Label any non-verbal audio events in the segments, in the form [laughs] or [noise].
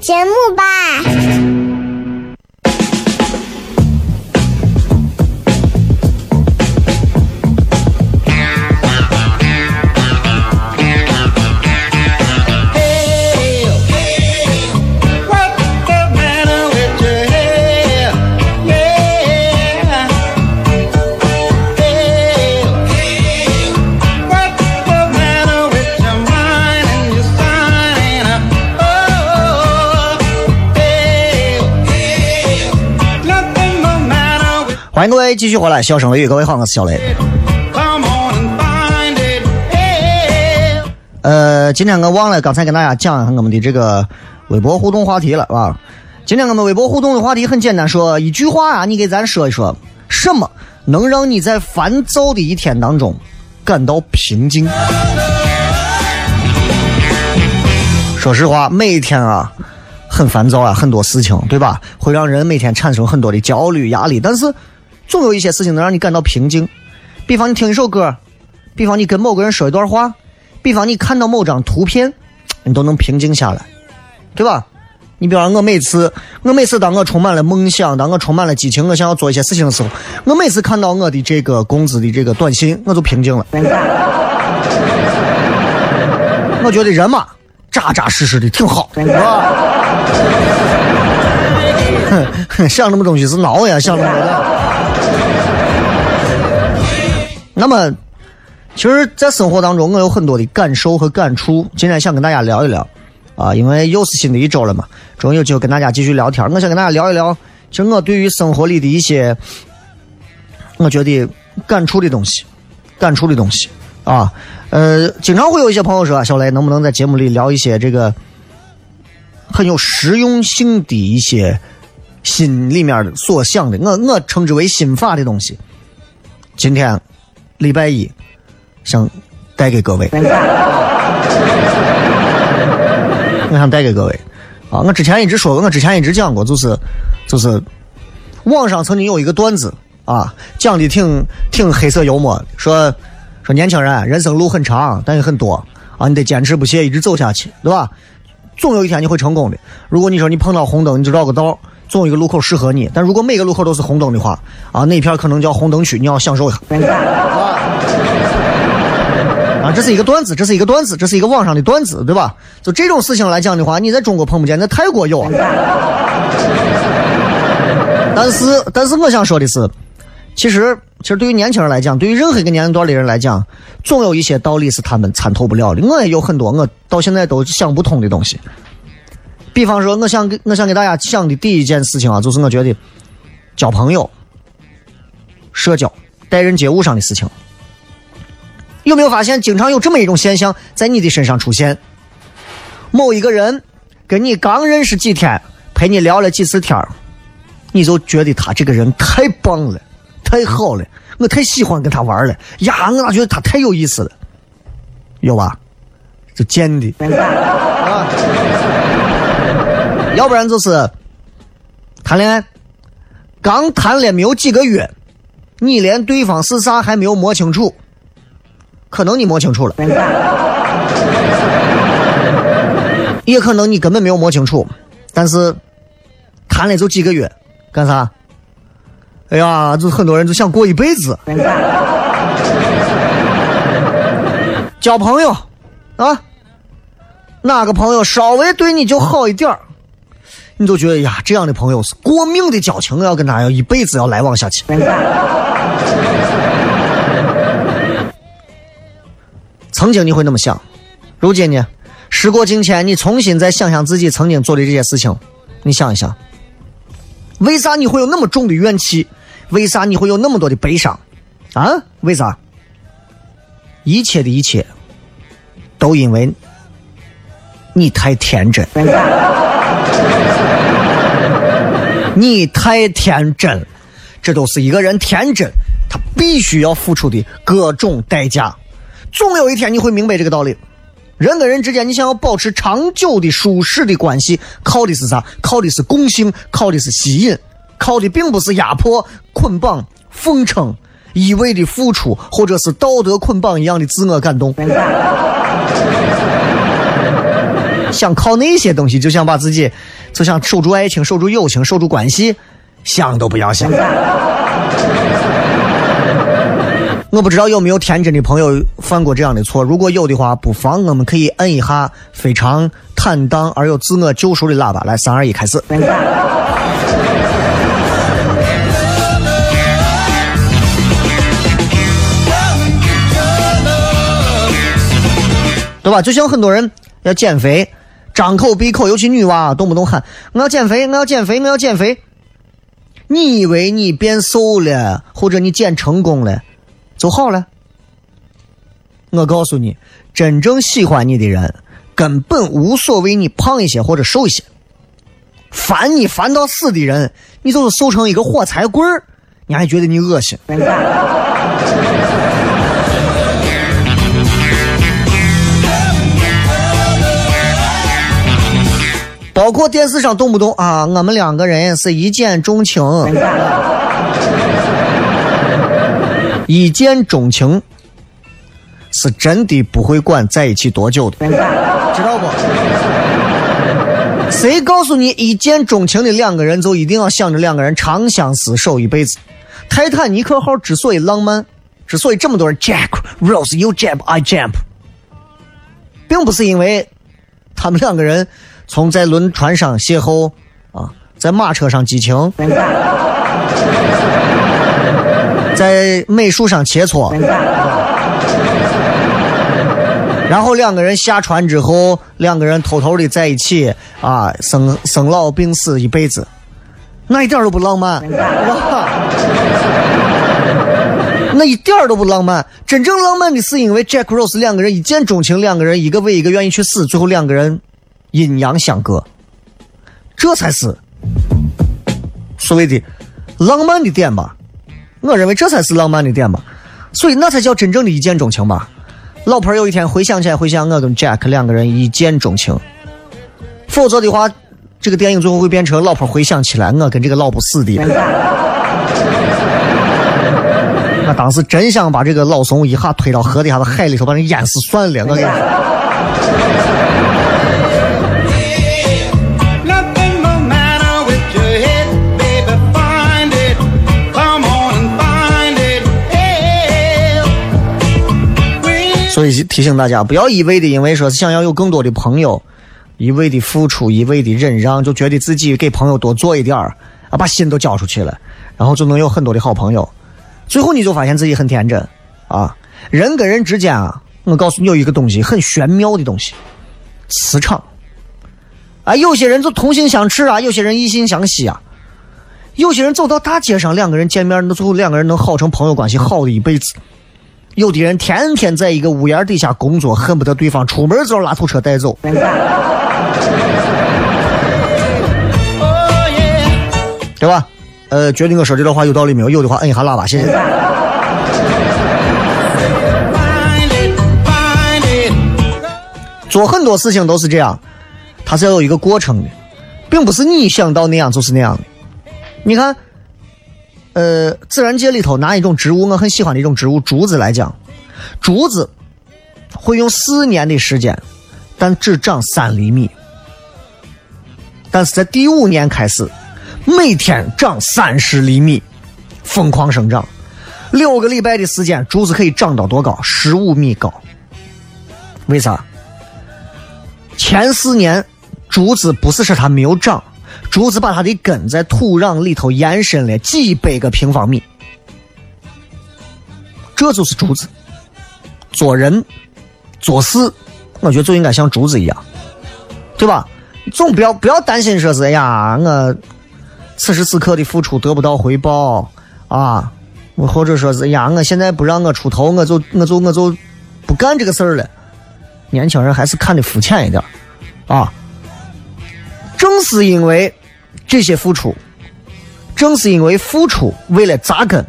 节目吧。各位继续回来，笑声雷雨，各位好，我是小雷。呃，今天我忘了刚才跟大家讲一下我们的这个微博互动话题了，啊。今天我们微博互动的话题很简单，说一句话啊，你给咱说一说，什么能让你在烦躁的一天当中感到平静？说实话，每天啊很烦躁啊，很多事情，对吧？会让人每天产生很多的焦虑、压力，但是。总有一些事情能让你感到平静，比方你听一首歌，比方你跟某个人说一段话，比方你看到某张图片，你都能平静下来，对吧？你比方我每次，我每次当我充满了梦想，当我充满了激情，我想要做一些事情的时候，我每次看到我的这个工资的这个短信，我就平静了。我觉得人嘛，扎扎实实的挺好，是吧？哼，想那么东西是孬呀，想那么那么，其实，在生活当中，我有很多的感受和感触。今天想跟大家聊一聊，啊，因为又是新的一周了嘛，终于有机会跟大家继续聊天。我想跟大家聊一聊，其实我对于生活里的一些，我觉得感触的东西，感触的东西啊。呃，经常会有一些朋友说，小雷能不能在节目里聊一些这个很有实用性的一些心里面所想的，我我称之为心法的东西。今天。礼拜一，想带给各位，[laughs] 我想带给各位啊！我之前一直说过，我之前一直讲过，就是就是网上曾经有一个段子啊，讲的挺挺黑色幽默，说说年轻人人生路很长，但也很多啊，你得坚持不懈，一直走下去，对吧？总有一天你会成功的。如果你说你碰到红灯，你就绕个道。总有一个路口适合你，但如果每个路口都是红灯的话，啊，那片可能叫红灯区，你要享受一下。啊，这是一个段子，这是一个段子，这是一个网上的段子，对吧？就这种事情来讲的话，你在中国碰不见，在泰国有。但是，但是我想说的是，其实，其实对于年轻人来讲，对于任何一个年龄段的人来讲，总有一些道理是他们参透不了的。我也有很多我到现在都想不通的东西。比方说，我想给我想给大家讲的第一件事情啊，就是我觉得交朋友、社交、待人接物上的事情，有没有发现，经常有这么一种现象在你的身上出现？某一个人跟你刚认识几天，陪你聊了几次天你就觉得他这个人太棒了，太好了，我太喜欢跟他玩了。呀，我咋觉得他太有意思了？有吧？就贱的。要不然就是谈恋爱，刚谈了没有几个月，你连对方是啥还没有摸清楚，可能你摸清楚了，也可能你根本没有摸清楚，但是谈了就几个月，干啥？哎呀，就很多人就想过一辈子，交朋友啊，哪个朋友稍微对你就好一点儿，你就觉得呀，这样的朋友是过命的交情，要跟他要一辈子要来往下去。曾经你会那么想，如今呢？时过境迁，你重新再想想自己曾经做的这些事情，你想一想，为啥你会有那么重的怨气？为啥你会有那么多的悲伤？啊？为啥？一切的一切，都因为你太天真，[laughs] 你太天真，这都是一个人天真，他必须要付出的各种代价。总有一天你会明白这个道理。人跟人之间，你想要保持长久的舒适的关系，靠的是啥？靠的是共性，靠的是吸引，靠的并不是压迫、捆绑、奉承、一味的付出，或者是道德捆绑一样的自我感动。想靠那些东西，就想把自己，就想守住爱情、守住友情、守住关系，想都不要想。我不知道有没有天真的朋友犯过这样的错，如果有的话，不妨我们可以摁一下非常坦荡而又自我救赎的喇叭。来，三二一，开始。对吧？就像很多人要减肥，张口闭口，尤其女娃，动不动喊我要减肥，我要减肥，我要减肥。你以为你变瘦了，或者你减成功了？就好了。我告诉你，真正喜欢你的人，根本无所谓你胖一些或者瘦一些。烦你烦到死的人，你就是瘦成一个火柴棍儿，你还觉得你恶心。包括电视上动不动啊，我们两个人是一见钟情。[laughs] 一见钟情是真的不会管在一起多久的，知道不？[laughs] 谁告诉你一见钟情的两个人就一定要想着两个人长相厮守一辈子？泰坦尼克号之所以浪漫，之所以这么多人 Jack Rose you jump I jump，并不是因为他们两个人从在轮船上邂逅啊，在马车上激情。在美术上切磋，然后两个人下船之后，两个人偷偷的在一起啊，生生老病死一辈子，那一点都不浪漫，哇那一点都不浪漫。真正浪漫的是因为 Jack Rose 两个人一见钟情，两个人一个为一个愿意去死，最后两个人阴阳相隔，这才是所谓的浪漫的点吧。我认为这才是浪漫的点吧，所以那才叫真正的一见钟情吧。老婆有一天回想起来，回想我跟 Jack 两个人一见钟情，否则的话，这个电影最后会变成老婆回想起来我跟这个老不死的。[laughs] 我当时真想把这个老怂一下推到河底下的海里头，把人淹死算了。我跟你说所以提醒大家，不要一味的因为说是想要有更多的朋友，一味的付出，一味的忍让，就觉得自己给朋友多做一点儿，啊，把心都交出去了，然后就能有很多的好朋友。最后你就发现自己很天真啊！人跟人之间啊，我告诉你有一个东西很玄妙的东西，磁场。啊，有些人就同心相斥啊，有些人异性相吸啊，有些人走到大街上，两个人见面，那最后两个人能好成朋友关系，好的一辈子。有的人天天在一个屋檐底下工作，恨不得对方出门就拉土车带走，对吧？呃，觉得我说这段话有道理没有？有的话摁一下喇叭，谢谢。做很多事情都是这样，它是要有一个过程的，并不是你想到那样就是那样的。你看。呃，自然界里头拿一种植物，我很喜欢的一种植物竹子来讲，竹子会用四年的时间，但只长三厘米。但是在第五年开始，每天长三十厘米，疯狂生长。六个礼拜的时间，竹子可以长到多高？十五米高。为啥？前四年竹子不是说它没有长，竹子把它的根在土壤里头延伸了几百个平方米。这就是竹子。做人做事，我觉得就应该像竹子一样，对吧？总不要不要担心说是哎呀，我此时此刻的付出得不到回报啊，或者说是哎呀，我现在不让我出头，我就我就我就不干这个事儿了。年轻人还是看的肤浅一点啊。正是因为这些付出，正是因为付出为了扎根，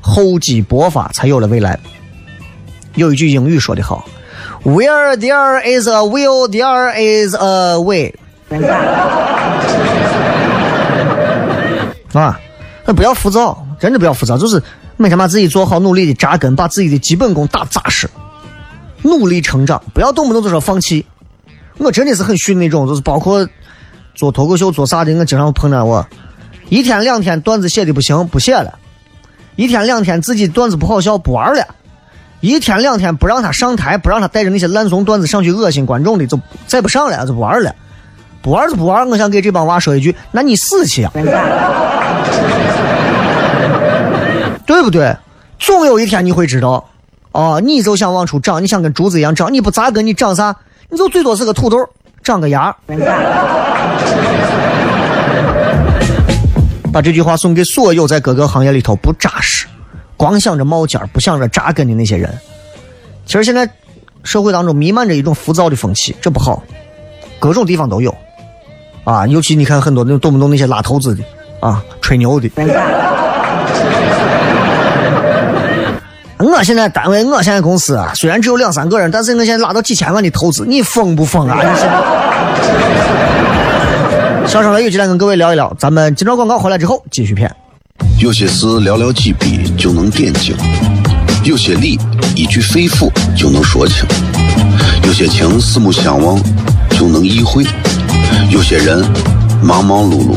厚积薄发，才有了未来。有一句英语说的好：“Where there is a will, there is a way。[laughs] ”啊，那不要浮躁，真的不要浮躁，就是每天把自己做好，努力的扎根，把自己的基本功打扎实，努力成长，不要动不动就说放弃。我真的是很逊那种，就是包括做脱口秀做啥的，我经常碰到我，一天两天段子写的不行，不写了；一天两天自己段子不好笑，不玩了；一天两天不让他上台，不让他带着那些烂怂段子上去恶心观众的，就再不上了，就不玩了。不玩就不玩，我想给这帮娃说一句：那你死去呀！对不对？总有一天你会知道，哦，你就想往出长，你想跟竹子一样长，你不扎根，你长啥？你就最多是个土豆，长个牙。把这句话送给所有在各个行业里头不扎实、光想着冒尖不想着扎根的那些人。其实现在社会当中弥漫着一种浮躁的风气，这不好，各种地方都有。啊，尤其你看很多那动不动那些拉投资的，啊，吹牛的。我现在单位，我现在公司啊，虽然只有两三个人，但是我现在拉到几千万的投资，你疯不疯啊？你现在。小声雷雨，今天跟各位聊一聊，咱们今朝广告回来之后继续片。有些事寥寥几笔就能点睛，有些理一句肺腑就能说清，有些情四目相望就能意会。有些人忙忙碌碌，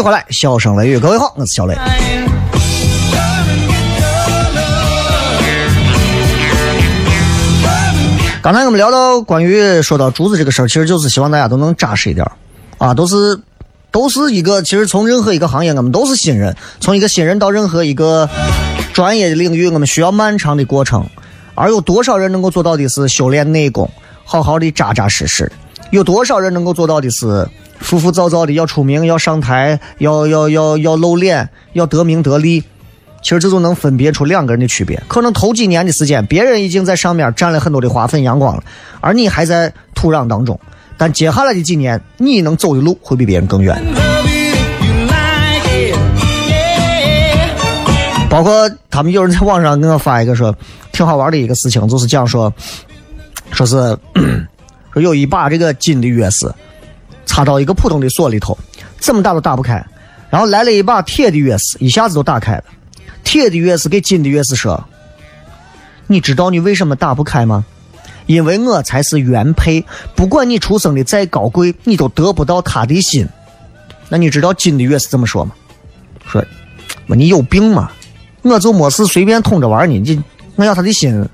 回来，笑声雷雨，各位好，我是小雷。刚才我们聊到关于说到竹子这个事儿，其实就是希望大家都能扎实一点啊，都是都是一个，其实从任何一个行业，我们都是新人，从一个新人到任何一个专业的领域，我们需要漫长的过程，而有多少人能够做到的是修炼内功，好好的扎扎实实？有多少人能够做到的是？浮浮躁躁的要出名、要上台、要要要要露脸、要得名得利。其实这就能分别出两个人的区别。可能头几年的时间，别人已经在上面占了很多的花粉阳光了，而你还在土壤当中。但接下来的几年，你能走的路会比别人更远。包括他们有人在网上给我发一个说挺好玩的一个事情，就是讲说，说是 [clears throat] 说有一把这个金的钥匙插到一个普通的锁里头，怎么打都打不开，然后来了一把铁的钥匙，一下子都打开了。铁的钥匙给金的钥匙说：“你知道你为什么打不开吗？因为我才是原配，不管你出生的再高贵，你都得不到他的心。那你知道金的钥匙怎么说吗？说，你有病吗？”我就没事随便捅着玩呢，你我要他的心，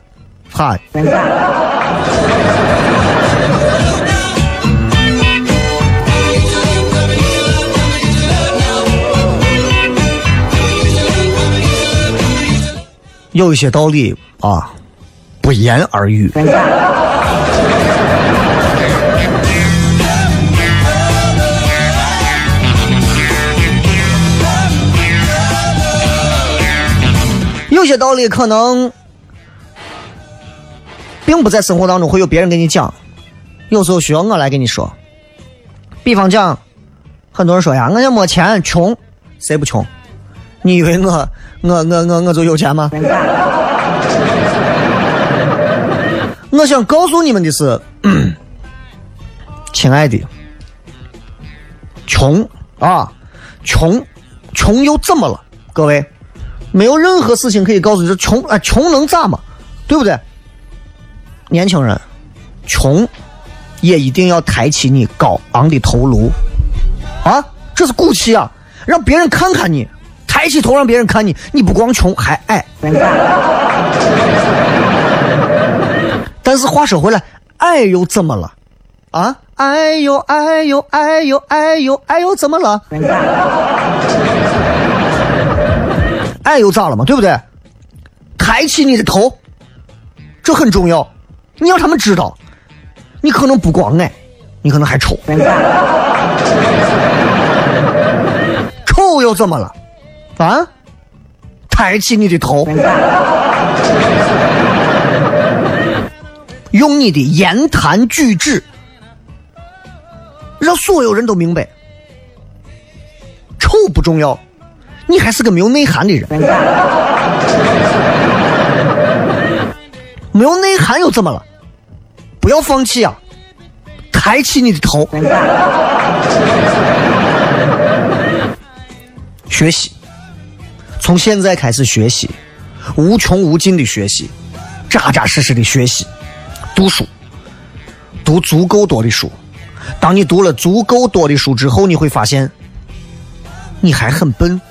哈。[laughs] 有一些道理啊，不言而喻。有些道理可能并不在生活当中会有别人给你讲，有时候需要我来给你说。比方讲，很多人说呀，我也没钱，穷，谁不穷？你以为我我我我我就有钱吗？我想告诉你们的是，亲爱的，穷啊，穷，穷又怎么了？各位。没有任何事情可以告诉你，说穷啊，穷能咋嘛？对不对？年轻人，穷也一定要抬起你高昂的头颅啊！这是骨气啊！让别人看看你，抬起头让别人看你，你不光穷还矮。但是话说回来，矮又怎么了？啊，矮又矮又矮又矮又矮又怎么了？矮又咋了嘛？对不对？抬起你的头，这很重要。你要他们知道，你可能不光矮，你可能还丑。丑 [laughs] 又怎么了？啊？抬起你的头，[laughs] 用你的言谈举止，让所有人都明白，丑不重要。你还是个没有内涵的人，没有内涵又怎么了？不要放弃啊！抬起你的头，[laughs] 学习，从现在开始学习，无穷无尽的学习，扎扎实实的学习，读书，读足够多的书。当你读了足够多的书之后，你会发现。你还很笨，[laughs]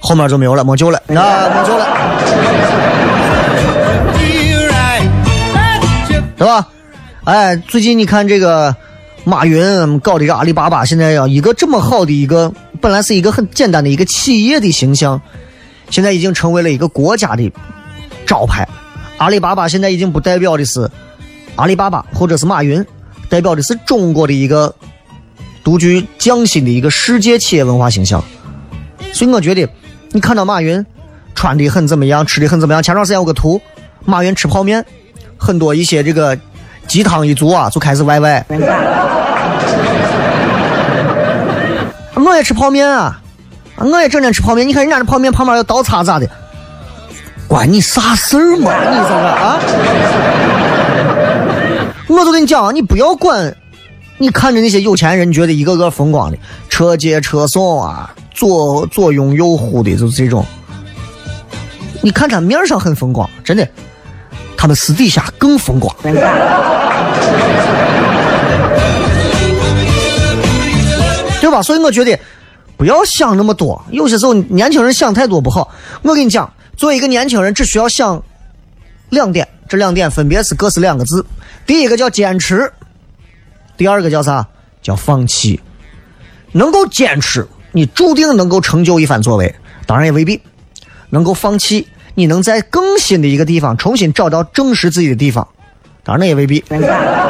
后面就没有了，没救了，[laughs] 那没救了，对吧？哎，最近你看这个马云搞这个阿里巴巴，现在要一个这么好的一个，本来是一个很简单的一个企业的形象，现在已经成为了一个国家的招牌。阿里巴巴现在已经不代表的是阿里巴巴或者是马云。代表的是中国的一个独具匠心的一个世界企业文化形象，所以我觉得，你看到马云穿的很怎么样，吃的很怎么样。前段时间有个图，马云吃泡面，很多一些这个鸡汤一族啊就开始歪歪。我也吃泡面啊，我也整天吃泡面。你看人家的泡面旁边有刀叉咋的？关你啥事儿嘛？你这个啊？我都跟你讲，你不要管，你看着那些有钱人，觉得一个个风光的，车接车送啊，左左拥右护的，就是这种。你看他面上很风光，真的，他们私底下更风光，对吧？所以我觉得不要想那么多，有些时候年轻人想太多不好。我跟你讲，作为一个年轻人，只需要想两点，这两点分别是各是两个字。第一个叫坚持，第二个叫啥？叫放弃。能够坚持，你注定能够成就一番作为，当然也未必能够放弃。你能在更新的一个地方重新找到证实自己的地方，当然那也未必，好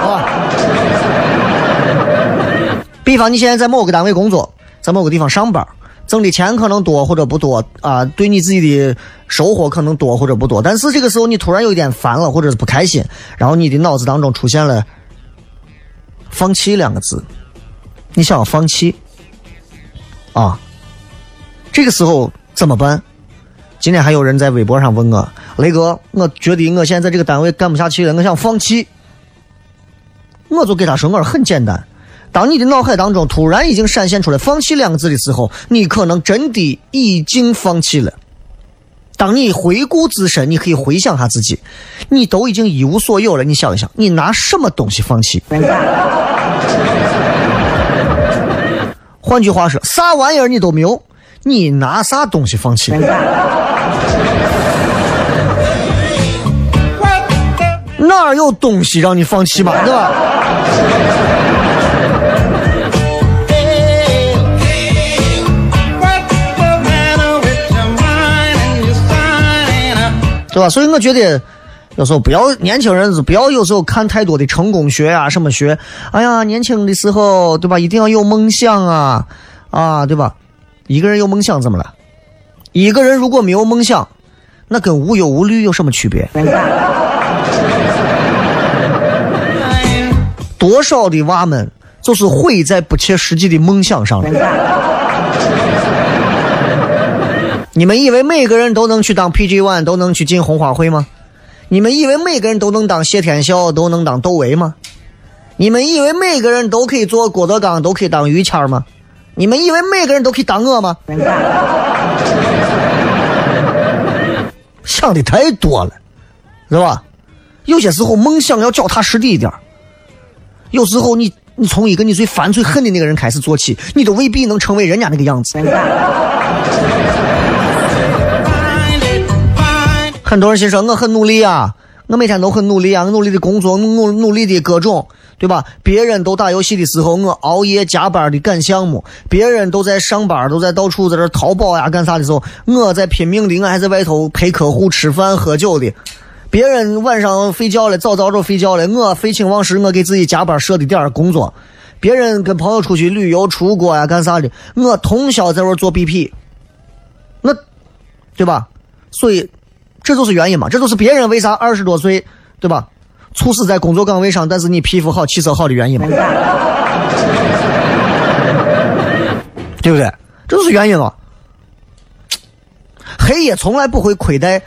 吧？比方你现在在某个单位工作，在某个地方上班，挣的钱可能多或者不多啊，对你自己的收获可能多或者不多，但是这个时候你突然有一点烦了或者是不开心，然后你的脑子当中出现了“放弃”两个字，你想要放弃啊？这个时候怎么办？今天还有人在微博上问我：“雷哥，我觉得我现在在这个单位干不下去了，我想放弃。”我就给他说：“我说很简单。”当你的脑海当中突然已经闪现出来“放弃”两个字的时候，你可能真的已经放弃了。当你回顾自身，你可以回想下自己，你都已经一无所有了。你想一想，你拿什么东西放弃？换句话说，啥玩意儿你都没有，你拿啥东西放弃？哪有东西让你放弃嘛？对吧？对吧？所以我觉得，有时候不要年轻人不要有时候看太多的成功学啊，什么学。哎呀，年轻的时候，对吧？一定要有梦想啊，啊，对吧？一个人有梦想怎么了？一个人如果没有梦想，那跟无忧无虑有什么区别？[laughs] 多少的娃们就是毁在不切实际的梦想上了。你们以为每个人都能去当 PG One，都能去进红花会吗？你们以为每个人都能当谢天笑，都能当窦唯吗？你们以为每个人都可以做郭德纲，都可以当于谦吗？你们以为每个人都可以当我吗？想的太多了，是吧？有些时候梦想要脚踏实地一点。有时候你你从一个你最烦最恨的那个人开始做起，你都未必能成为人家那个样子。很多人心说我很努力啊，我每天都很努力啊，我努力的工作，努努力的各种，对吧？别人都打游戏的时候，我熬夜加班的赶项目；别人都在上班，都在到处在这淘宝呀干啥的时候，我在拼命的，我还在外头陪客户吃饭喝酒的。别人晚上睡觉了，早早就睡觉了，我废寝忘食，我给自己加班设的点工作。别人跟朋友出去旅游出国呀干啥的，我通宵在这做 BP，那，对吧？所以。这就是原因嘛？这就是别人为啥二十多岁，对吧？猝死在工作岗位上，但是你皮肤好、气色好的原因嘛？对不对？这就是原因嘛？黑夜从来不会亏待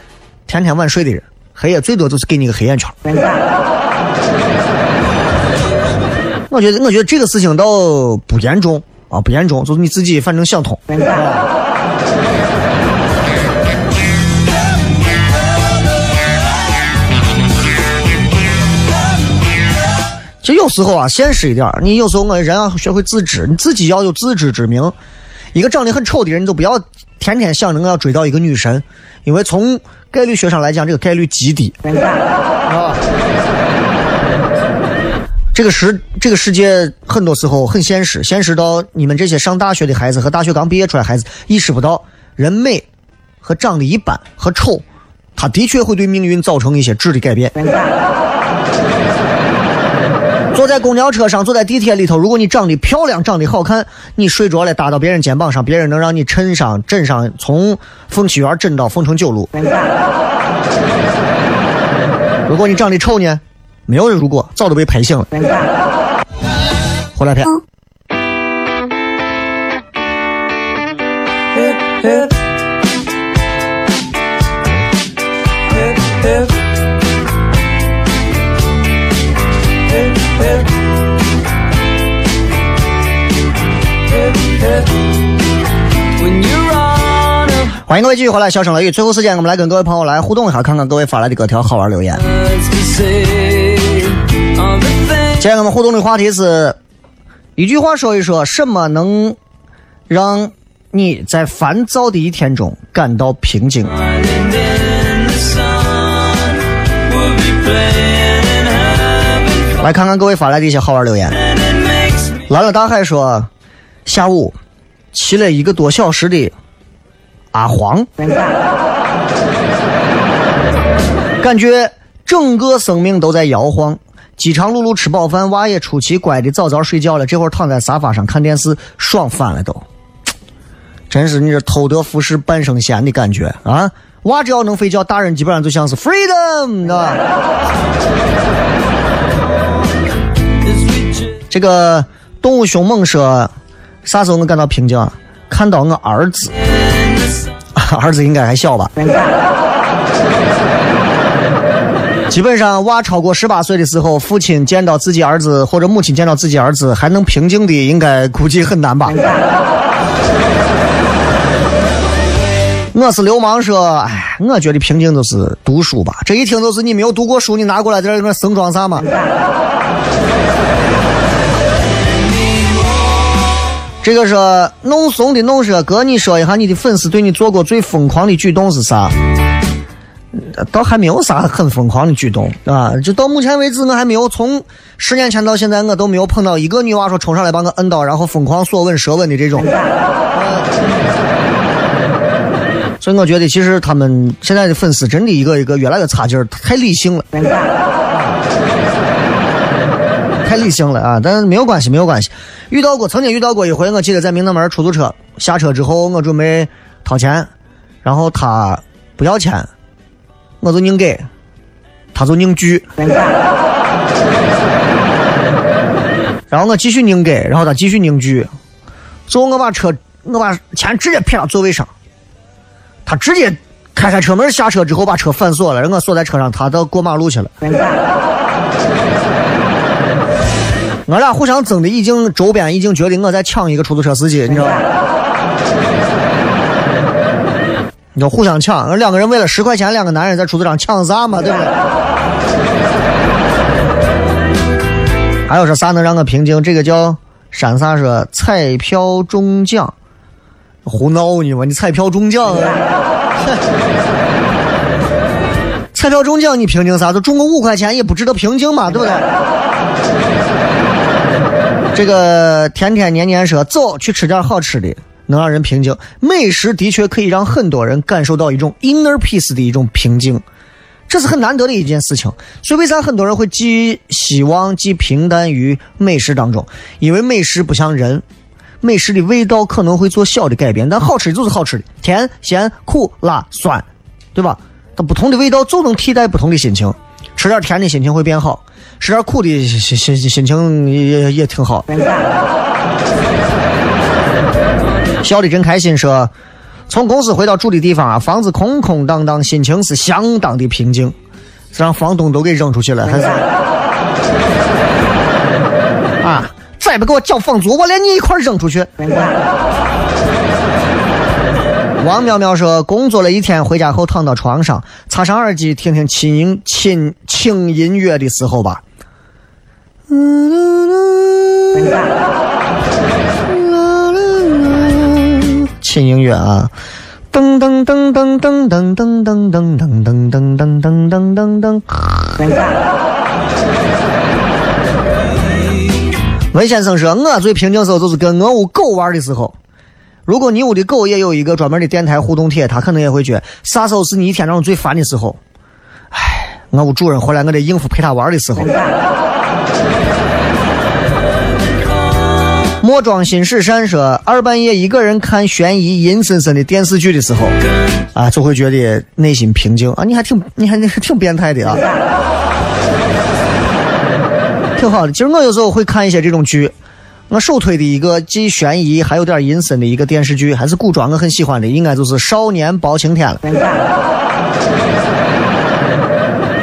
天天晚睡的人，黑夜最多就是给你个黑眼圈。[laughs] 我觉得，我觉得这个事情倒不严重啊，不严重，就是你自己反正想通。就有时候啊，现实一点你有时候我人要学会自知，你自己要有自知之明。一个长得很丑的人，你就不要天天想着我要追到一个女神，因为从概率学上来讲，这个概率极低。啊，这个世这个世界很多时候很现实，现实到你们这些上大学的孩子和大学刚毕业出来孩子意识不到，人美和长得一般和丑，他的确会对命运造成一些质的改变。坐在公交车上，坐在地铁里头，如果你长得漂亮、长得好看，你睡着了搭到别人肩膀上，别人能让你衬上、枕上，从凤栖园枕到凤城九路。如果你长得丑呢，没有人如果，早都被拍醒了。回来片。欢迎各位继续回来，笑声雷雨。最后时间，我们来跟各位朋友来互动一下，看看各位发来的各条好玩留言。今天我们互动的话题是一句话说一说，什么能让你在烦躁的一天中感到平静？来看看各位发来的一些好玩留言。蓝了大海说，下午骑了一个多小时的。阿黄，感觉整个生命都在摇晃。饥肠辘辘吃饱饭，娃也出奇乖的早早睡觉了，这会儿躺在沙发上看电视，爽翻了都。真是你这偷得浮世半生闲的感觉啊！娃只要能睡觉，大人基本上就像是 freedom，吧？这个动物凶猛说，啥时候能感到平静？看到我儿子，[laughs] 儿子应该还小吧？基本上，娃超过十八岁的时候，父亲见到自己儿子或者母亲见到自己儿子还能平静的，应该估计很难吧？我是流氓说，哎，我觉得平静就是读书吧。这一听就是你没有读过书，你拿过来在这生装啥嘛？这个是弄怂的弄说，哥，你说一下你的粉丝对你做过最疯狂的举动是啥？倒还没有啥很疯狂的举动啊！就到目前为止，我还没有从十年前到现在，我都没有碰到一个女娃说冲上来把我摁倒，然后疯狂索吻舌吻的这种。所以我觉得，其实他们现在的粉丝真的一个一个越来越差劲儿，太理性了，太理性了啊！但是没有关系，没有关系。遇到过，曾经遇到过一回，我记得在明德门出租车下车之后，我准备掏钱，然后他不要钱。我就硬给，他就硬拒，然后我继续拧给，然后他继续拧拒，最后我把车，我把钱直接撇到座位上，他直接开开车门下车之后把车反锁了，让我锁在车上，他到过马路去了。我俩互相争的已经周边已经觉得我在抢一个出租车司机，你知道吗？你要互相抢，两个人为了十块钱，两个男人在出租车上抢啥嘛？对不对？还有说啥能让我平静？这个叫山啥说彩票中奖，胡闹呢嘛？你彩票中奖，[laughs] 彩票中奖你平静啥？就中个五块钱也不值得平静嘛？对不对？这个天天年年说走去吃点好吃的。能让人平静，美食的确可以让很多人感受到一种 inner peace 的一种平静，这是很难得的一件事情。所以为啥很多人会寄希望、寄平淡于美食当中？因为美食不像人，美食的味道可能会做小的改变，但好吃的就是好吃的，甜、咸、苦、辣、酸，对吧？它不同的味道就能替代不同的心情。吃点甜的心情会变好，吃点苦的心心心情也也挺好。笑的真开心，说从公司回到住的地方啊，房子空空荡荡，心情是相当的平静，让房东都给扔出去了，还是啊？再不给我交房租，我连你一块扔出去。王淼淼说，工作了一天，回家后躺到床上，插上耳机，听听轻音轻轻音乐的时候吧。轻音乐啊，噔噔噔噔噔噔噔噔噔噔噔噔噔噔噔噔噔。文先生说：“我最平静时候就是跟我屋狗玩的时候。如果你屋的狗也有一个专门的电台互动帖，它可能也会觉啥时候是你一天当中最烦的时候。唉，我屋主人回来，我得应付陪他玩的时候。[laughs] ”莫装心事善说，二半夜一个人看悬疑阴森森的电视剧的时候，啊，就会觉得内心平静啊。你还挺，你还你还挺变态的啊，[laughs] 挺好的。其实我有时候会看一些这种剧，我首推的一个既悬疑还有点阴森的一个电视剧，还是古装，我很喜欢的，应该就是《少年包青天》了。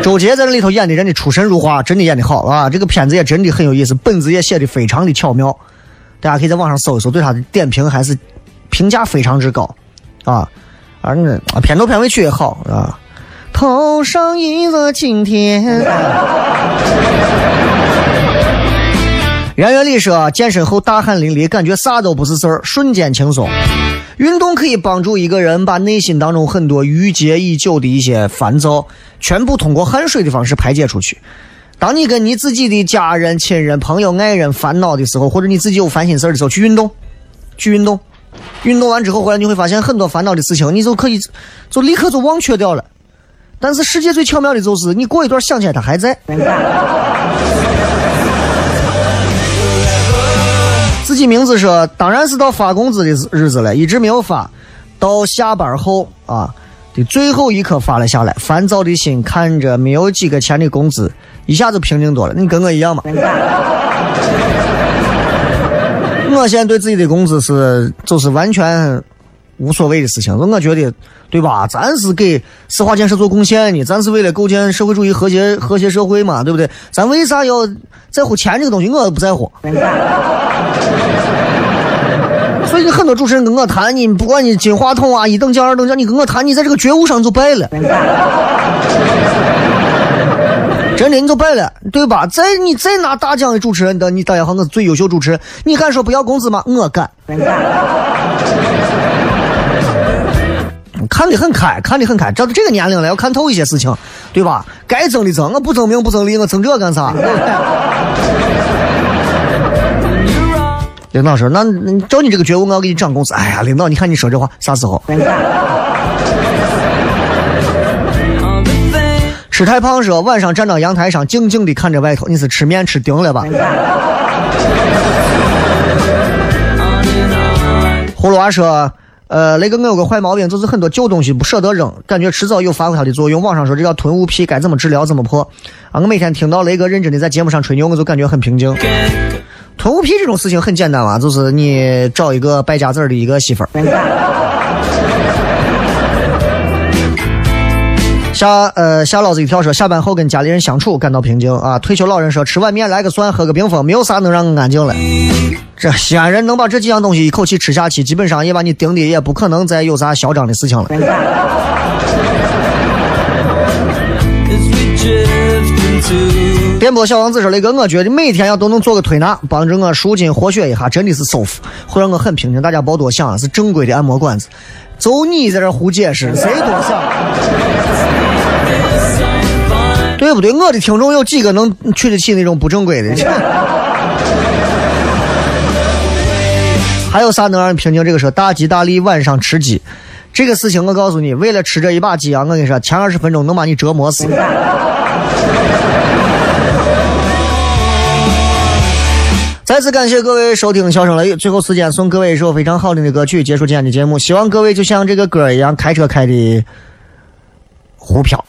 周杰在这里头演的人的出神入化，真的演的好啊！这个片子也真的很有意思，本子也写的非常的巧妙。大家可以在网上搜一搜，对他的点评还是评价非常之高，啊，而那片头片尾曲也好啊。头上一个晴天。圆圆里说，健身后大汗淋漓，感觉啥都不是事儿，瞬间轻松。运动可以帮助一个人把内心当中很多郁结已久的一些烦躁，全部通过汗水的方式排解出去。当你跟你自己的家人、亲人、朋友、爱人烦恼的时候，或者你自己有烦心事儿的时候，去运动，去运动，运动完之后回来，你会发现很多烦恼的事情，你就可以就立刻就忘却掉了。但是世界最巧妙的就是，你过一段想起来它还在。自己名字说，当然是到发工资的日子了，一直没有发，到下班后啊的最后一刻发了下来。烦躁的心看着没有几个钱的工资，一下子平静多了。你跟我一样吗？[laughs] 我现在对自己的工资是就是完全无所谓的事情，我觉得对吧？咱是给四化建设做贡献呢，咱是为了构建社会主义和谐和谐社会嘛，对不对？咱为啥要在乎钱这个东西？我不在乎。[laughs] 所以很多主持人跟我谈，你不管你金话筒啊，一等奖二等奖，你跟我谈，你在这个觉悟上就败了。[laughs] 真的你就败了，对吧？再你再拿大奖的主持人的，你大家好，我是最优秀主持人，你敢说不要工资吗？我敢。看得很开，看得很开，到这个年龄了，要看透一些事情，对吧？该争的争，我不争名不争利，我争这干啥？[laughs] 领导说：“那照你这个觉悟，我要给你涨工资。”哎呀，领导，你看你说这话啥时候？[laughs] 吃太胖说晚上站到阳台上静静的看着外头，你是吃面吃顶了吧？葫芦娃说：“呃，雷哥我有个坏毛病，就是很多旧东西不舍得扔，感觉迟早有发挥它的作用。网上说这叫囤物癖，该怎么治疗？怎么破？啊，我每天听到雷哥认真的在节目上吹牛，我就感觉很平静。[laughs] 囤物癖这种事情很简单嘛，就是你找一个败家子的一个媳妇儿。[laughs] ”下呃下老子一跳说下班后跟家里人相处感到平静啊。退休老人说吃碗面来个蒜喝个冰峰，没有啥能让我安静了。这西安人能把这几样东西一口气吃下去，基本上也把你盯的也不可能再有啥嚣张的事情了。[laughs] 电波小王子说雷哥，我觉得每天要都能做个推拿，帮助我舒筋活血一下，真的是舒服，会让我很平静。大家别多想，是正规的按摩馆子。就你在这胡解释，谁多想？对不对？我的听众有几个能去得起那种不正规的？[laughs] 还有啥能让人平静？这个说大吉大利，晚上吃鸡，这个事情我告诉你，为了吃这一把鸡啊，我跟你说，前二十分钟能把你折磨死。[laughs] 再次感谢各位收听《笑声雷雨》，最后时间送各位一首非常好听的歌曲，结束今天的节目。希望各位就像这个歌一样，开车开的胡飘。